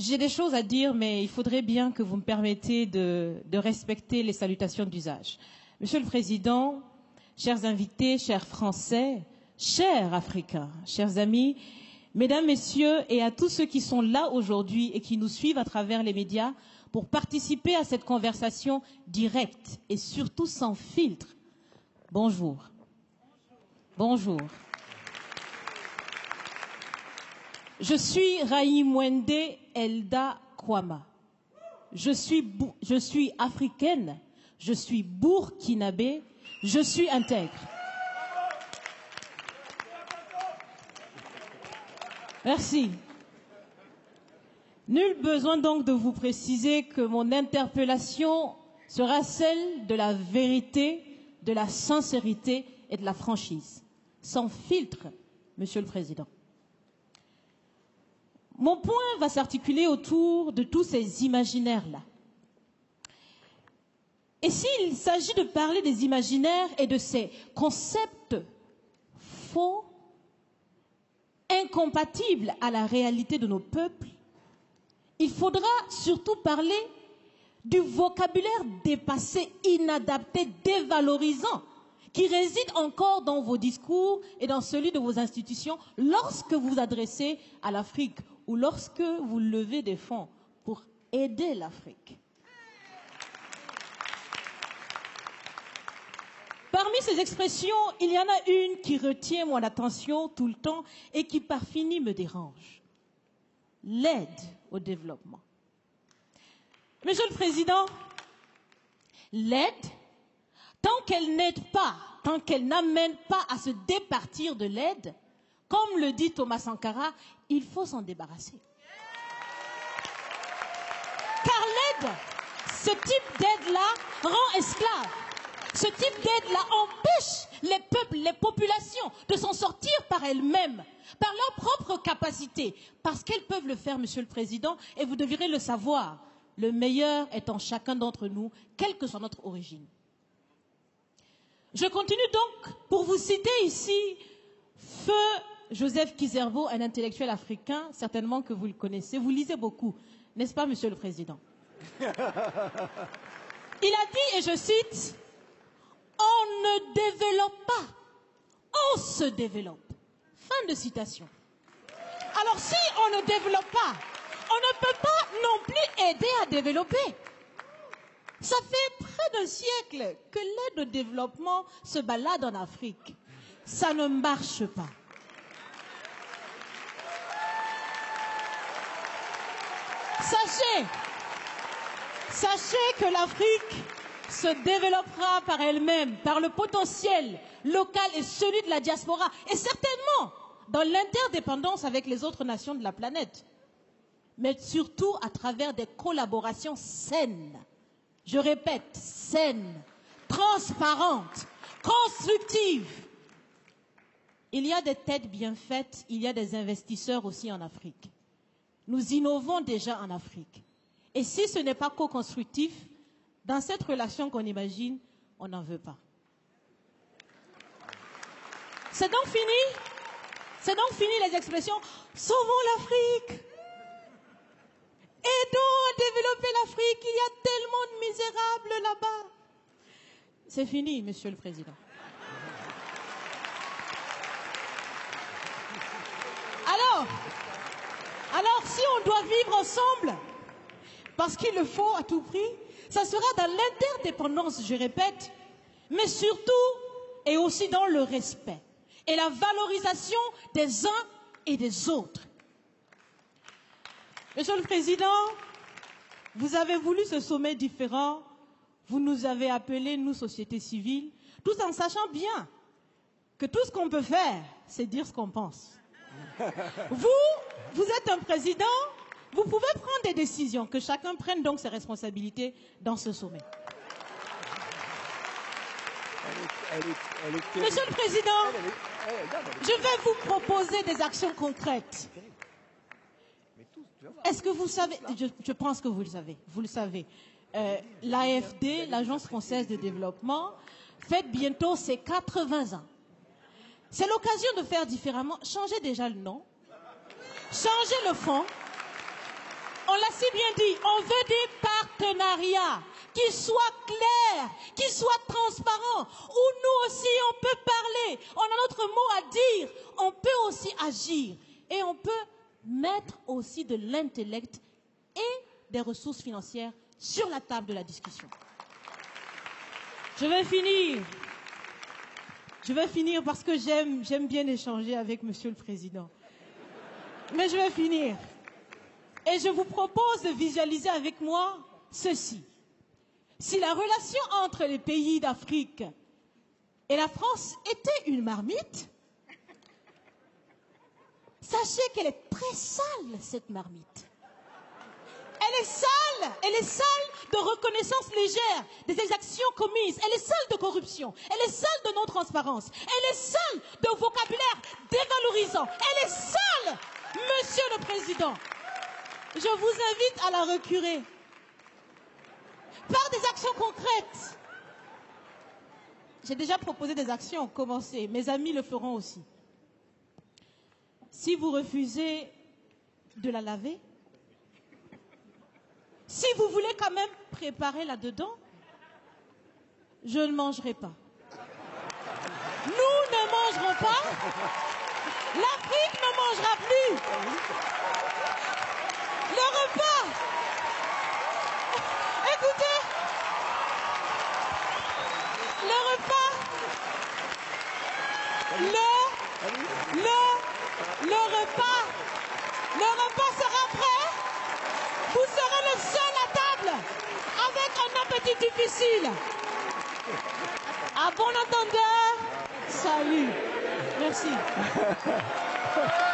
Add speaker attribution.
Speaker 1: J'ai des choses à dire, mais il faudrait bien que vous me permettiez de, de respecter les salutations d'usage. Monsieur le Président, chers invités, chers Français, chers Africains, chers amis, Mesdames, Messieurs, et à tous ceux qui sont là aujourd'hui et qui nous suivent à travers les médias pour participer à cette conversation directe et surtout sans filtre, bonjour. Bonjour. Je suis Raïm Wende Elda Kwama. Je suis, je suis africaine, je suis burkinabé, je suis intègre. Merci. Nul besoin donc de vous préciser que mon interpellation sera celle de la vérité, de la sincérité et de la franchise, sans filtre, Monsieur le Président. Mon point va s'articuler autour de tous ces imaginaires-là. Et s'il s'agit de parler des imaginaires et de ces concepts faux, incompatibles à la réalité de nos peuples, il faudra surtout parler du vocabulaire dépassé, inadapté, dévalorisant, qui réside encore dans vos discours et dans celui de vos institutions lorsque vous vous adressez à l'Afrique ou lorsque vous levez des fonds pour aider l'Afrique. Parmi ces expressions, il y en a une qui retient mon attention tout le temps et qui par fini me dérange. L'aide au développement. Monsieur le Président, l'aide, tant qu'elle n'aide pas, tant qu'elle n'amène pas à se départir de l'aide, comme le dit Thomas Sankara, il faut s'en débarrasser. Car l'aide, ce type d'aide-là rend esclave. Ce type d'aide-là empêche les peuples, les populations de s'en sortir par elles-mêmes, par leur propre capacité, parce qu'elles peuvent le faire, Monsieur le Président, et vous devrez le savoir. Le meilleur est en chacun d'entre nous, quelle que soit notre origine. Je continue donc pour vous citer ici Feu Joseph Kizerbo, un intellectuel africain, certainement que vous le connaissez. Vous lisez beaucoup, n'est-ce pas, Monsieur le Président? Il a dit, et je cite, On ne développe pas, on se développe. Fin de citation. Alors si on ne développe pas, on ne peut pas non plus aider à développer. Ça fait près d'un siècle que l'aide au développement se balade en Afrique. Ça ne marche pas. Sachez, sachez que l'Afrique se développera par elle-même, par le potentiel local et celui de la diaspora, et certainement dans l'interdépendance avec les autres nations de la planète, mais surtout à travers des collaborations saines. Je répète, saines, transparentes, constructives. Il y a des têtes bien faites, il y a des investisseurs aussi en Afrique. Nous innovons déjà en Afrique. Et si ce n'est pas co-constructif, dans cette relation qu'on imagine, on n'en veut pas. C'est donc fini C'est donc fini les expressions Sauvons l'Afrique Aidons à développer l'Afrique, il y a tellement de misérables là-bas. C'est fini, Monsieur le Président. Alors, alors, si on doit vivre ensemble, parce qu'il le faut à tout prix, ça sera dans l'interdépendance, je répète, mais surtout et aussi dans le respect et la valorisation des uns et des autres. Monsieur le Président, vous avez voulu ce sommet différent, vous nous avez appelés, nous, société civile, tout en sachant bien que tout ce qu'on peut faire, c'est dire ce qu'on pense. Vous, vous êtes un président, vous pouvez prendre des décisions, que chacun prenne donc ses responsabilités dans ce sommet. Monsieur le Président, je vais vous proposer des actions concrètes. Est-ce que vous savez, je, je, pense que vous le savez, vous le savez, euh, l'AFD, l'Agence française de développement, fête bientôt ses 80 ans. C'est l'occasion de faire différemment. Changez déjà le nom. Changez le fond. On aussi bien dit, on veut des partenariats qui soient clairs, qui soient transparents, où nous aussi on peut parler, on a notre mot à dire, on peut aussi agir et on peut mettre aussi de l'intellect et des ressources financières sur la table de la discussion. Je vais finir. Je vais finir parce que j'aime bien échanger avec Monsieur le Président. Mais je vais finir. Et je vous propose de visualiser avec moi ceci. Si la relation entre les pays d'Afrique et la France était une marmite, sachez qu'elle est très sale, cette marmite. Elle est sale, elle est sale de reconnaissance légère des exactions commises. Elle est sale de corruption. Elle est sale de non-transparence. Elle est sale de vocabulaire dévalorisant. Elle est sale, Monsieur le Président. Je vous invite à la recurer par des actions concrètes. J'ai déjà proposé des actions, commencez. Mes amis le feront aussi. Si vous refusez de la laver, si vous voulez quand même préparer là-dedans, je ne mangerai pas. Nous ne mangerons pas. L'Afrique ne mangera plus. Le repas. Écoutez. Le repas. Le, le, le repas. Le repas sera prêt. Vous serez le seul à table avec un appétit difficile. À bon entendeur, salut. Merci.